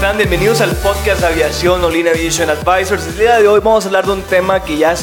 Están? Bienvenidos al podcast de aviación Olina Aviation Advisors. El día de hoy vamos a hablar de un tema que ya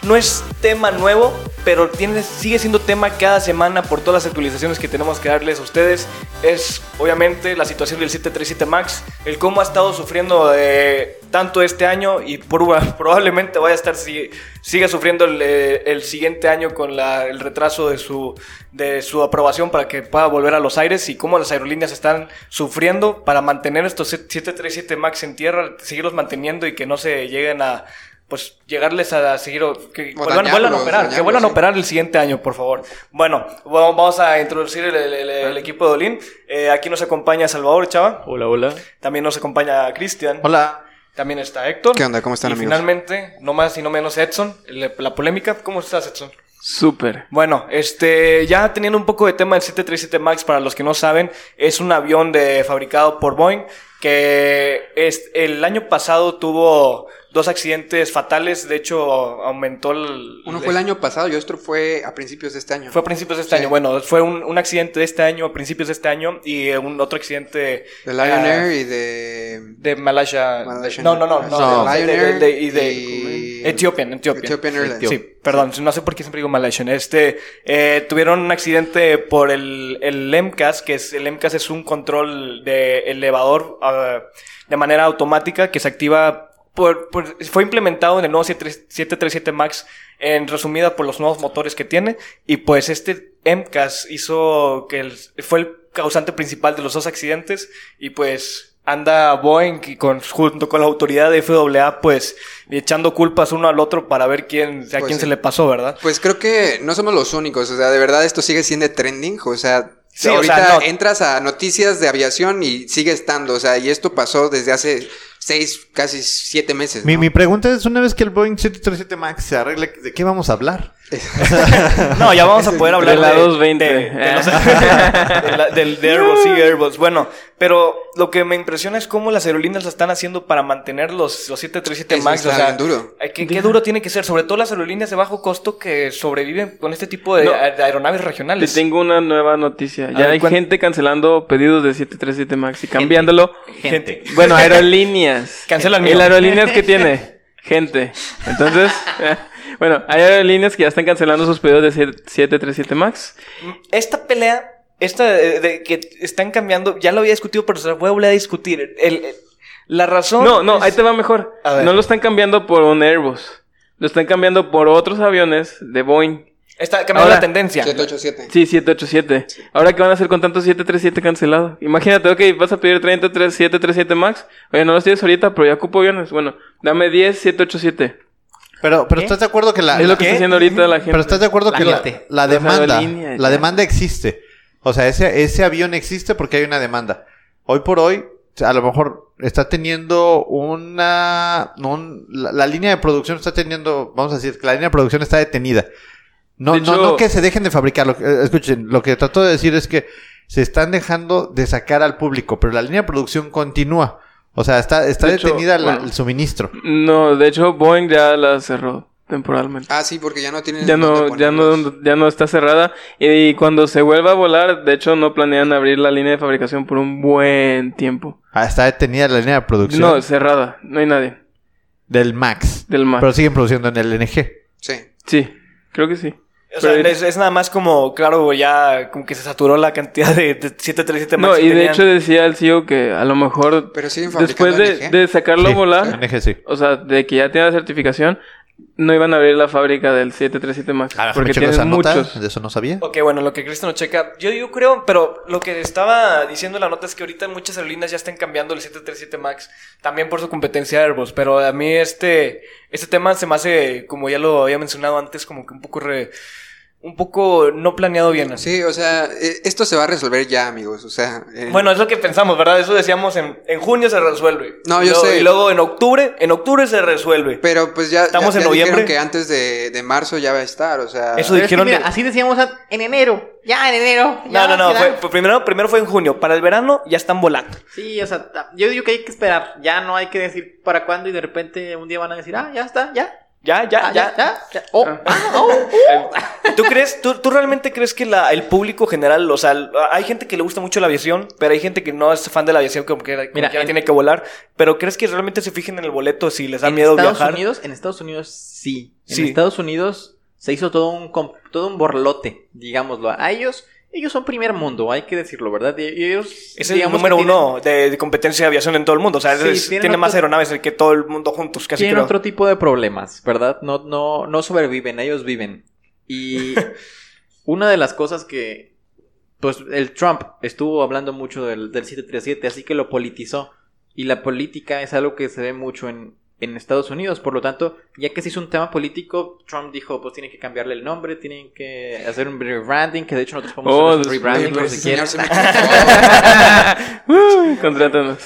no es tema nuevo, pero sigue siendo tema cada semana por todas las actualizaciones que tenemos que darles a ustedes. Es obviamente la situación del 737 MAX, el cómo ha estado sufriendo eh, tanto este año y probablemente vaya a estar, si- siga sufriendo el, eh, el siguiente año con el retraso de su, de su aprobación para que pueda volver a los aires y cómo las aerolíneas están sufriendo para mantener estos 737 MAX en tierra, seguirlos manteniendo y que no se lleguen a pues llegarles a seguir que O vuelvan, vuelvan a dañarlos, operar, que vuelvan a operar el siguiente año, por favor. Bueno, va- vamos a introducir el, el- el- el equipo de Olin. Eh, aquí nos acompaña Salvador Chava, Hola, hola. también nos acompaña Cristian. Hola. También está Héctor. ¿Qué onda? ¿Cómo están, y amigos? finalmente, no más y no menos Edson, el- la polémica. ¿Cómo estás, Edson? Súper. Bueno, este, ya teniendo un poco de tema, el 737 MAX, para los que no saben, es un avión de, fabricado por Boeing que es, el año pasado tuvo dos accidentes fatales. De hecho, aumentó el. Uno fue el año pasado y otro fue a principios de este año. Fue a principios de este Sí. año. Bueno, fue un, un accidente de este año, a principios de este año, y un otro accidente. de Lion ah, Air y de... De Malaysia. Malaysian no, no, no. No, No, de- de- de- y de. y- Ethiopian, Ethiopian. Ethiopian Airlines. Sí, perdón, no sé por qué siempre digo Malaysian. Este, eh, tuvieron un accidente por el, el MCAS, que es, el MCAS es un control de elevador ah, de manera automática que se activa por, por- fue implementado en el nuevo 737 MAX en resumida por los nuevos motores que tiene y pues este MCAS hizo que el- fue el causante principal de los dos accidentes y pues anda Boeing y con, junto con la autoridad de FAA pues echando culpas uno al otro para ver quién, a Pues quién sí. se le pasó, ¿verdad? Pues creo que no somos los únicos, o sea, de verdad esto sigue siendo trending, o sea... Sí, o ahorita sea, no. entras a noticias de aviación y sigue estando, o sea, y esto pasó desde hace seis, casi siete meses. Mi, ¿no? mi pregunta es, una vez que el Boeing 737 MAX se arregle, ¿de qué vamos a hablar? No, ya vamos a poder hablar de la de, 220. de- de los- de la- del de Airbus, sí, Airbus. Bueno, pero lo que me impresiona es cómo las aerolíneas lo están haciendo para mantener los, los 737 Eso MAX. O sea, duro. ¿qué, qué duro tiene que ser? Sobre todo las aerolíneas de bajo costo que sobreviven con este tipo de, No. de aeronaves Te regionales. tengo una nueva noticia. Ya ver, hay gente cancelando pedidos de 737 MAX y cambiándolo. Gente. Bueno, aerolíneas. Cancela el mío. ¿El aerolíneas que tiene? Gente. Entonces, bueno, hay aerolíneas que ya están cancelando sus pedidos de 737 MAX. Esta pelea, esta de, de que están cambiando, ya lo había discutido, pero se la voy a volver a discutir. El- el- la razón. No, no, es- ahí te va mejor. A ver. No lo están cambiando por un Airbus. Lo están cambiando por otros aviones de Boeing. Está cambiando Ahora- la tendencia. 787. Sí, 787. Ahora, ¿qué van a hacer con tantos 737 cancelados? Imagínate, ok, vas a pedir 30 737 MAX. Oye, no los tienes ahorita, pero ya ocupo aviones. Bueno, dame 10 787. Pero, pero ¿Qué? ¿estás de acuerdo que la... es lo que está haciendo ahorita la gente. pero ¿estás de acuerdo La que la, gente. la Las demanda, la demanda existe? O sea, ese, ese avión existe porque hay una demanda. Hoy por hoy, a lo mejor está teniendo una... un- la, la línea de producción está teniendo... Vamos a decir que la línea de producción está detenida. No, De no, hecho- no que se dejen de fabricar. Lo que- eh, escuchen, lo que trato de decir es que se están dejando de sacar al público, pero la línea de producción continúa. O sea, está, está De hecho, detenida la- bueno. el suministro. No, de hecho, Boeing ya la cerró temporalmente. Ah, sí, porque ya no tienen... Ya no, ya no, ya no está cerrada. Y cuando se vuelva a volar, de hecho, no planean abrir la línea de fabricación por un buen tiempo. Ah, está detenida la línea de producción No, cerrada. No hay nadie. del Max. Del MAX. Pero siguen produciendo en el NG. Sí. Sí, creo que sí. O sea, Pero- es, es nada más como, claro, ya como que se saturó la cantidad de, de 737 MAX. No, y de tenían. hecho decía el CEO que a lo mejor Pero después de, sacarlo Sí, a volar, NG sí. o sea, de que ya tiene la certificación, no iban a abrir la fábrica del 737 Max. Ah, porque checo esa tienen nota, muchos. de eso no sabía. Ok, bueno, lo que Cristian checa, yo, yo creo, pero lo que estaba diciendo la nota es que ahorita muchas aerolíneas ya están cambiando el 737 MAX, también por su competencia de Airbus, pero a mí este, este tema se me hace, como ya lo había mencionado antes, como que un poco re- un poco no planeado bien así. Sí, o sea, eh, esto se va a resolver ya, amigos. O sea, eh, Bueno, es lo que pensamos, ¿verdad? Eso decíamos en, en junio se resuelve. No, Y yo luego- sé. Y luego en octubre, en octubre se resuelve. pero pues ya, Estamos ya- en ya noviembre. dijeron que antes de, de marzo ya va a estar, o sea... Eso es que dijeron mira, de- así decíamos en enero. Ya, en enero. No, ya, no, no, será. fue, fue primero, primero fue en junio. Para el verano ya están volando. Sí, o sea, yo digo que hay que esperar. Ya no hay que decir para cuándo y de repente un día van a decir, ah, ya está, ya. Ya, ya, Ah, ya. ya, ya. Oh, Ah. ah, oh, uh. ¿Tú crees, tú, tú realmente crees que la, el público general, o sea, hay gente que le gusta mucho la aviación, pero hay gente que no es fan de la aviación, como que, como Mira, quiera en- tiene que volar, pero crees que realmente se fijen en el boleto si les da en miedo Estados viajar? Unidos, en Estados Unidos sí. En Sí. Estados Unidos se hizo todo un todo un borlote, digámoslo. A ellos ellos son primer mundo, hay que decirlo, ¿verdad? Ellos Es el número tienen- uno de, de competencia de aviación en todo el mundo. O sea, Sí, es- tienen tiene más aeronaves que todo el mundo juntos, casi tienen creo. otro tipo de problemas, ¿verdad? No, no, no sobreviven, ellos viven. Y una de las cosas que, pues, el Trump estuvo hablando mucho del, del 737, así que lo politizó. Y la política es algo que se ve mucho en, en Estados Unidos. Por lo tanto, ya que se hizo un tema político, Trump dijo, pues tienen que cambiarle el nombre, tienen que hacer un rebranding, que de hecho nosotros podemos Oh, hacer un rebranding señor se Uy, contrátanos.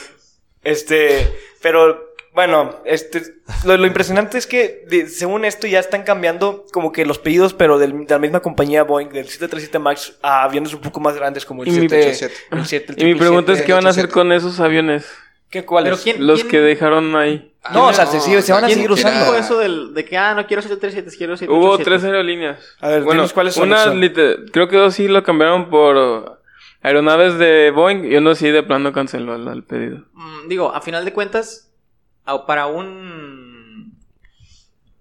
Este, pero bueno, este, lo, lo impresionante es que de- según esto ya están cambiando como que los pedidos, pero del- de la misma compañía Boeing, del 737 MAX, a aviones un poco más grandes como el Y mi- 787. el 7, el Y mi pregunta es: 777. ¿qué van a hacer con esos aviones? ¿Qué cuáles? Pero ¿quién- Los quién- que dejaron ahí. No, o sea, se sigue- se van a ¿Quién, seguir quién usando. dijo eso del, de que, ah, no quiero 737, quiero 787? Hubo tres aerolíneas. A ver, bueno, dinos cuáles son, una creo que dos sí lo cambiaron por aeronaves de Boeing y uno sí de plano canceló el, el pedido. Mm, digo, a final de cuentas, para un.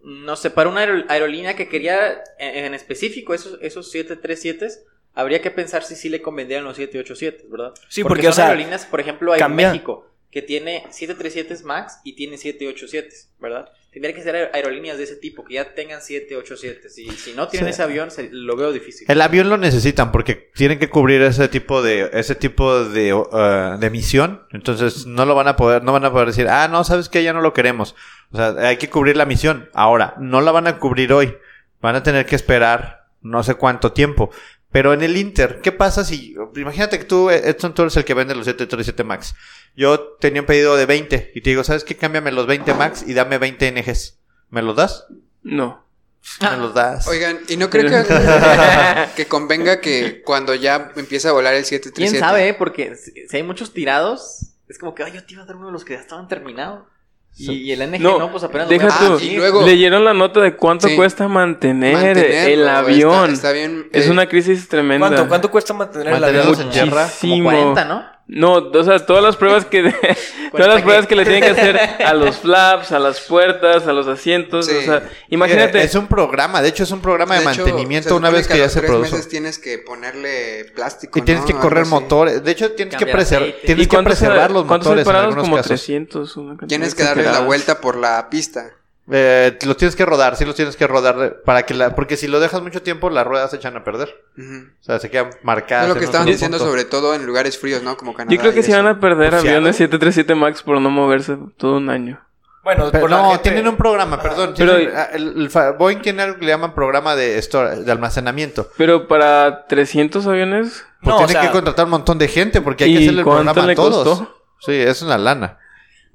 No sé, para una aer- aerolínea que quería en, en específico esos, esos 737s, habría que pensar si sí le convendrían los 787, ¿verdad? Sí, porque, o son sea, aerolíneas, por ejemplo, cambia- Aeroméxico, que tiene 737s MAX y tiene 787s, ¿verdad? Tendría que ser aer- aerolíneas de ese tipo, que ya tengan 787s. Y si no tienen Sí. ese avión, se- lo veo difícil. El avión lo necesitan porque tienen que cubrir ese tipo de ese tipo de, uh, de misión. Entonces no lo van a poder, no van a poder decir, ah, no, sabes que ya no lo queremos. O sea, hay que cubrir la misión. Ahora, no la van a cubrir hoy. Van a tener que esperar no sé cuánto tiempo. Pero en el Inter, ¿qué pasa si, imagínate que tú, Edson, tú eres el que vende los 737 Max. Yo tenía un pedido de 20 y te digo, ¿sabes qué? Cámbiame los 20 Max y dame 20 NGs. ¿Me los das? No. Me los das. Oigan, ¿y no creo que, que convenga que cuando ya empiece a volar el 737? ¿Quién sabe? eh? Porque si, hay muchos tirados, es como que, ay, yo te iba a dar uno de los que ya estaban terminados. Y, y el NG no, No, pues apenas deja lo tú. conseguir. y luego- Leyeron la nota de cuánto Sí. cuesta mantener, el avión. Está, está bien. Es eh, una crisis tremenda. ¿Cuánto, ¿Cuánto cuesta mantener el avión? Tierra. Como Muchísimo. 40, ¿no? No, o sea, todas las pruebas que todas las pruebas que le tienen que hacer a los flaps, a las puertas, a los asientos, Sí. o sea, imagínate. Es un programa, de hecho es un programa de, de hecho, mantenimiento una vez que, a ya se tres produce. meses tienes que ponerle plástico. Y tienes ¿no? que Algo correr así. motores. De hecho, tienes que preservar, tienes que cuántos preservar los motores en parados? algunos Como casos. 300. una cantidad Tienes que darle la vuelta por la pista. Eh, los tienes que rodar, sí los tienes que rodar para que la, porque si lo dejas mucho tiempo las ruedas se echan a perder. Ujú. O sea, se quedan marcadas. Es lo que estaban diciendo punto. sobre todo en lugares fríos, ¿no? Como Canadá. Yo creo que eso. van a perder aviones ¿sí? 737 MAX por no moverse todo un año. Bueno, Pero por no, gente- tienen un programa, perdón. Pero- tienen- ah, el, el Boeing tiene algo que le llaman programa de, store- de almacenamiento. Pero para 300 aviones, Pues No, o tienen sea- que contratar un montón de gente porque hay que ¿Y hacerle el programa le a todos. costó? Sí, es una lana.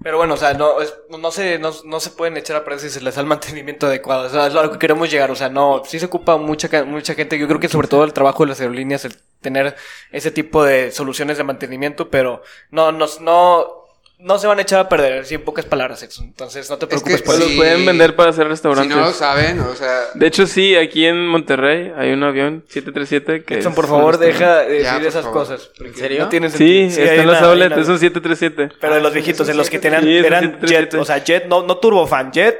Pero bueno, o sea, no, es- no, se, no, no se pueden echar a perder si se les da el mantenimiento adecuado. O sea, es lo que queremos llegar. O sea, no, sí se ocupa mucha, mucha gente. Yo creo que sobre todo el trabajo de las aerolíneas, el tener ese tipo de soluciones de mantenimiento, pero no, no, no, no se van a echar a perder, sí, en pocas palabras. Entonces, no te Es preocupes que por eso. los Sí. pueden vender para hacer Si restaurantes. no lo saben, o sea. De hecho, sí, aquí en Monterrey hay un avión 737 que es por favor, deja de Ya, decir esas favor. cosas. ¿En serio? No tienen Sí, sentido. está hay en los outlets, es un 737. Pero de los viejitos, en los que tenían, Sí, eran 737. jet, o sea, jet, no, no turbofan, jet,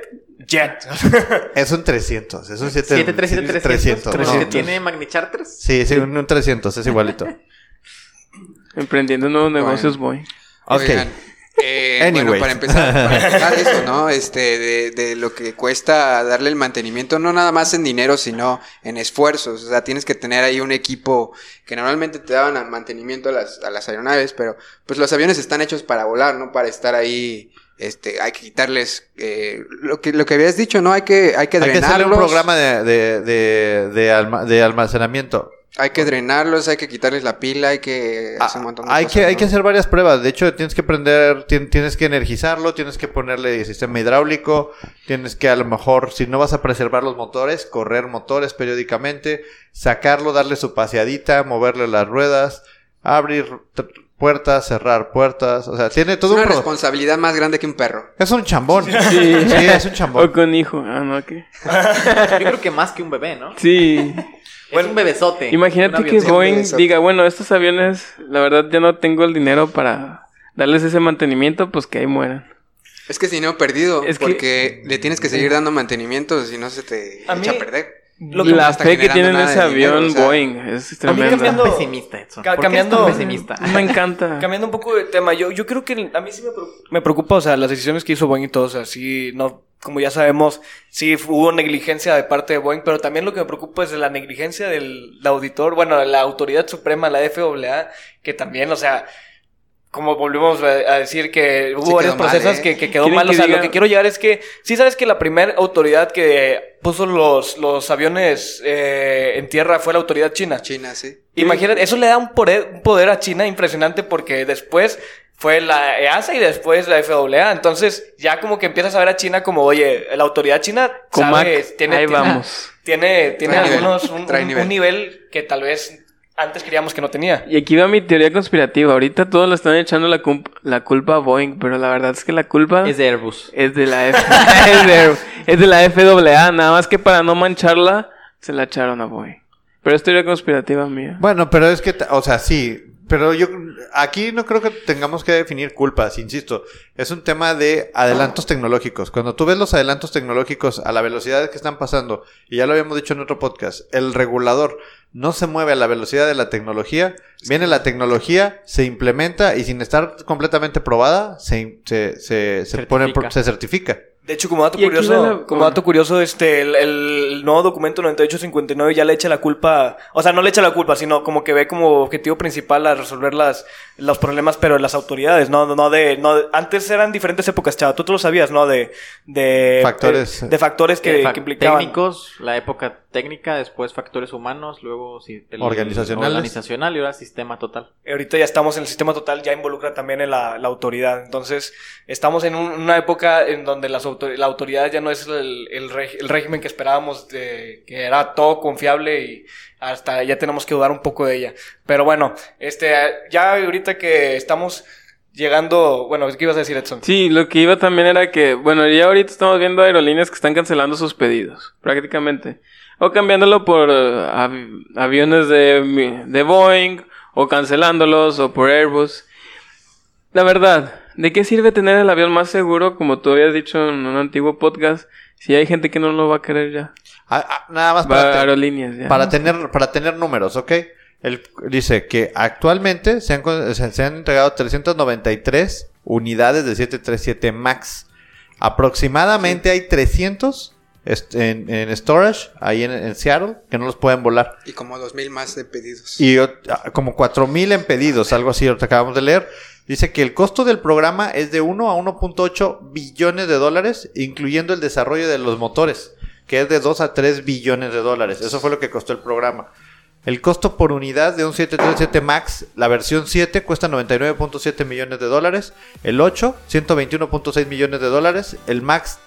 jet. Es un 300, es un 7, 737 300. 300. no. ¿no? que tiene Magni Charters? Sí, sí, un, un 300, es igualito. Emprendiendo nuevos negocios, voy. Ok. Oigan, Eh, bueno, Anyways. para empezar, para empezar eso, ¿no? Este, de, de lo que cuesta darle el mantenimiento, no nada más en dinero, sino en esfuerzos. O sea, tienes que tener ahí un equipo que normalmente te daban al mantenimiento a las, a las aeronaves, pero pues los aviones están hechos para volar, no para estar ahí. Este, hay que quitarles eh, lo que lo que habías dicho, ¿no? Hay que hay que Hay que hacerle un drenarlos. programa de, de, de, de alma- de almacenamiento. Hay que drenarlos, hay que quitarles la pila, hay que hacer un montón de Ah, hay cosas, que, hay que hacer varias pruebas. De hecho, tienes que prender, tien- tienes que energizarlo, tienes que ponerle sistema hidráulico, tienes que a lo mejor, si no vas a preservar los motores, correr motores periódicamente, sacarlo, darle su paseadita, moverle las ruedas, abrir puertas, cerrar puertas. O sea, tiene Es todo un una pro- responsabilidad más grande que un perro. Es un chambón. Sí. es un chambón. O con hijo. Ah, no, ¿qué? Yo creo que más que un bebé, ¿no? Sí. Es un bebesote. Imagínate Un que. Boeing diga, bueno, estos aviones, la verdad ya no tengo el dinero para darles ese mantenimiento, pues que ahí mueran. Es que si no, perdido. Es que- porque le tienes que seguir dando mantenimiento, si no se te A echa mí- a perder. Lo que la fe que tiene en ese dinero, avión o sea, Boeing es A mí me tremendo. cambiando- pesimista, Edson. Ca- ¿Por qué cambiando- pesimista? Me encanta. Cambiando un poco de tema, yo, yo creo que a mí sí me, pre- me preocupa, o sea, las decisiones que hizo Boeing y todo, o sea, sí, no, como ya sabemos, sí hubo negligencia de parte de Boeing, pero también lo que me preocupa es la negligencia del auditor, bueno, la autoridad suprema, la FAA, que también, o sea, como volvimos a decir que hubo Sí varios mal, procesos ¿eh? que, que quedó ¿Quieren mal, o sea, diga- lo que quiero llegar es que, sí sabes que la primera autoridad que puso los, los aviones eh, en tierra fue la autoridad china. China, sí. Imagínate, eso le da un poder, un poder a China impresionante porque después fue la EASA y después la FAA. Entonces, ya como que empiezas a ver a China como, oye, la autoridad china sabe, tiene, ahí tiene- vamos. tiene, tiene Trae nivel, algunos, un, nivel. un nivel que tal vez antes creíamos que no tenía. Y aquí va mi teoría conspirativa. Ahorita todos le están echando la, la culpa a Boeing, pero la verdad es que la culpa Es de Airbus. es de la F es, de, es de la FAA, nada más que para no mancharla se la echaron a Boeing. Pero es teoría conspirativa mía. Bueno, pero es que, o sea, sí, pero yo aquí no creo que tengamos que definir culpas, insisto, es un tema de adelantos tecnológicos. Cuando tú ves los adelantos tecnológicos a la velocidad que están pasando, y ya lo habíamos dicho en otro podcast, el regulador no se mueve a la velocidad de la tecnología, viene la tecnología, se implementa y sin estar completamente probada, se, se, se, se pone, se certifica. De hecho, como dato curioso, la- como dato curioso, este, el, el nuevo documento 9859 ya le echa la culpa, o sea, no le echa la culpa, sino como que ve como objetivo principal a resolver las, los problemas, pero de las autoridades, no, no de, no, de- antes eran diferentes épocas, chava, tú te lo sabías, ¿no? De, de Factores. de, de factores que, Fa- que implicaban. Técnicos, la época técnica, después factores humanos, luego sí, el- Organizacionales. organizacional y ahora sistema total. Ahorita ya estamos en el sistema total, ya involucra también en la, la autoridad. Entonces, estamos en un- una época en donde las la autoridad ya no es el, régimen que esperábamos, de, que era todo confiable y hasta ya tenemos que dudar un poco de ella. Pero bueno, este, ya ahorita que estamos llegando, bueno, ¿qué ibas a decir, Edson? Sí, lo que iba también era que, bueno, ya ahorita estamos viendo aerolíneas que están cancelando sus pedidos, prácticamente. O cambiándolo por eh, av- aviones de, de Boeing, o cancelándolos, o por Airbus. La verdad, ¿de qué sirve tener el avión más seguro, como tú habías dicho en un antiguo podcast, si hay gente que no lo va a querer ya? Ah, ah, nada más para, aerolíneas ya. para tener para tener números, ¿ok? Él dice que actualmente se han, con- se, se han entregado 393 unidades de 737 MAX. Aproximadamente hay 300 est- en, en storage ahí en, en Seattle que no los pueden volar. Y como dos mil más de pedidos. Y ah, como 4000 en pedidos, algo así, ahorita acabamos de leer. Dice que el costo del programa es de 1 a 1.8 billones de dólares, incluyendo el desarrollo de los motores, que es de 2 a 3 billones de dólares. Eso fue lo que costó el programa. El costo por unidad de un 737 MAX, la versión 7, cuesta 99.7 millones de dólares. El 8, 121.6 millones de dólares. El MAX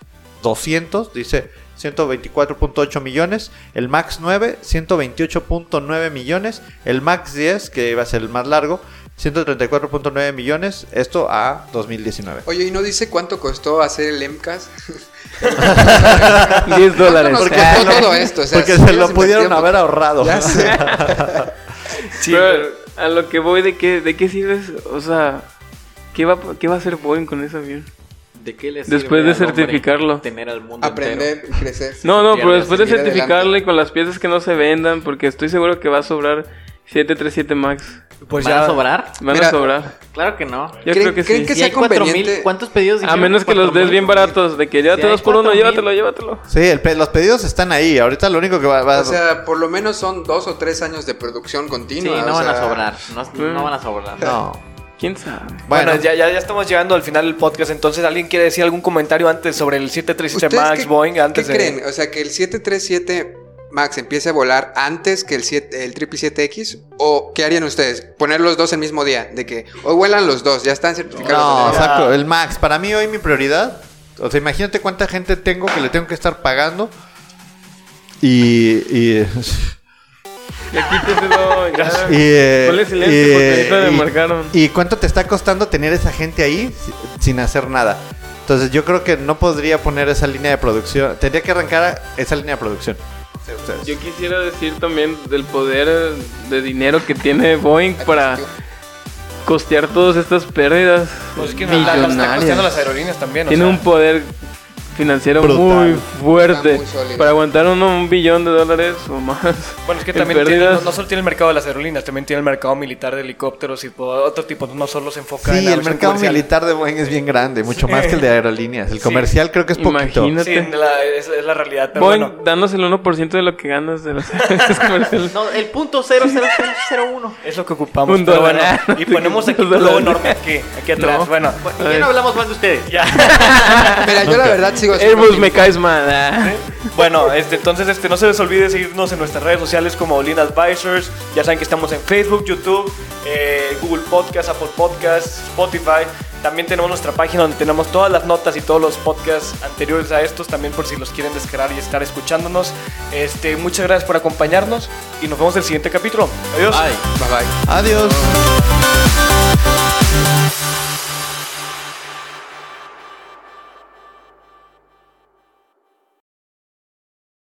200, dice 124.8 millones. El MAX 9, 128.9 millones. El MAX 10, que iba a ser el más largo, 134.9 millones. Esto a 2019. Oye, ¿y no dice cuánto costó hacer el MCAS? 10 dólares. ¿Cuánto nos costó todo esto? O sea, Porque si se lo pudieron haber ahorrado. Ya sé. Sí, Pero a lo que voy, ¿de qué, de qué sirve? O sea, ¿qué va, ¿qué va a hacer Boeing con ese avión? ¿De qué les Después de certificarlo. tener al mundo? Aprender y crecer. No, no, pero pierdes, después de certificarle adelante. y con las piezas que no se vendan, porque estoy seguro que va a sobrar 737 Max. Pues ¿Van ya. a sobrar? Van Mira, a sobrar. Claro que no. Yo ¿Creen- creo que creen sí. que Si sea hay 4,000, conveniente? ¿cuántos pedidos A menos que los des 4,000. bien baratos, de que llévate Si dos por uno, 4,000. llévatelo, llévatelo. Sí, el pe- los pedidos están ahí. Ahorita lo único que va, va- O sea, por lo menos son dos o tres años de producción Sí, continua. no o van a sobrar. No, no van a sobrar. no. ¿Quién sabe? Bueno, Bueno, ya, ya, ya estamos llegando al final del podcast. Entonces, ¿alguien quiere decir algún comentario antes sobre el 737 ¿Ustedes Max qué, Boeing? qué Antes de- creen? O sea, que el 737 Max empiece a volar antes que el, 7, el 777X o qué harían ustedes? Poner los dos el mismo día, de que hoy vuelan los dos, ya están certificados. no, exacto. El Max, para mí hoy mi prioridad. O sea, imagínate cuánta gente tengo que le tengo que estar pagando. Y. y. Y, eh, y, y- marcaron. ¿Y cuánto te está costando tener esa gente ahí si- sin hacer nada? Entonces yo creo que no podría poner esa línea de producción. Tendría que arrancar esa línea de producción. Ustedes. Yo quisiera decir también del poder de dinero que tiene Boeing para costear todas estas pérdidas Pues es que la, la- la están millonarias. costeando las aerolíneas también. o Tiene sea. un poder financiero Brutal. muy fuerte muy para aguantar uno un billón de dólares o más. Bueno, es que en también tiene- no, no solo tiene el mercado de las aerolíneas, también tiene el mercado militar de helicópteros y todo, otro tipo. No solo se enfoca en Sí, la el mercado comercial. militar de Boeing es bien grande, mucho Sí. más que el de aerolíneas. El Sí. comercial creo que es poquito. Imagínate. Sí, la- es, es la realidad. Pero Boeing bueno, dándose el 1% de lo que ganas de los comerciales. No, el punto 00001. es lo que ocupamos. Un pero dólar. bueno, y ponemos aquí un dólares. enorme aquí, aquí atrás. No. Bueno, ¿Y qué no hablamos mal de ustedes? ya. Mira, yo la verdad sigo siendo Airbus me caes mal. ah. Bueno, este, entonces este, no se les olvide seguirnos en nuestras redes sociales como Lean Advisors. Ya saben que estamos en Facebook, YouTube, eh, Google Podcast, Apple Podcast, Spotify. También tenemos nuestra página donde tenemos todas las notas y todos los podcasts anteriores a estos, también por si los quieren descargar y estar escuchándonos. Este, muchas gracias por acompañarnos y nos vemos en el siguiente capítulo. Adiós. Ay. Bye bye. Adiós.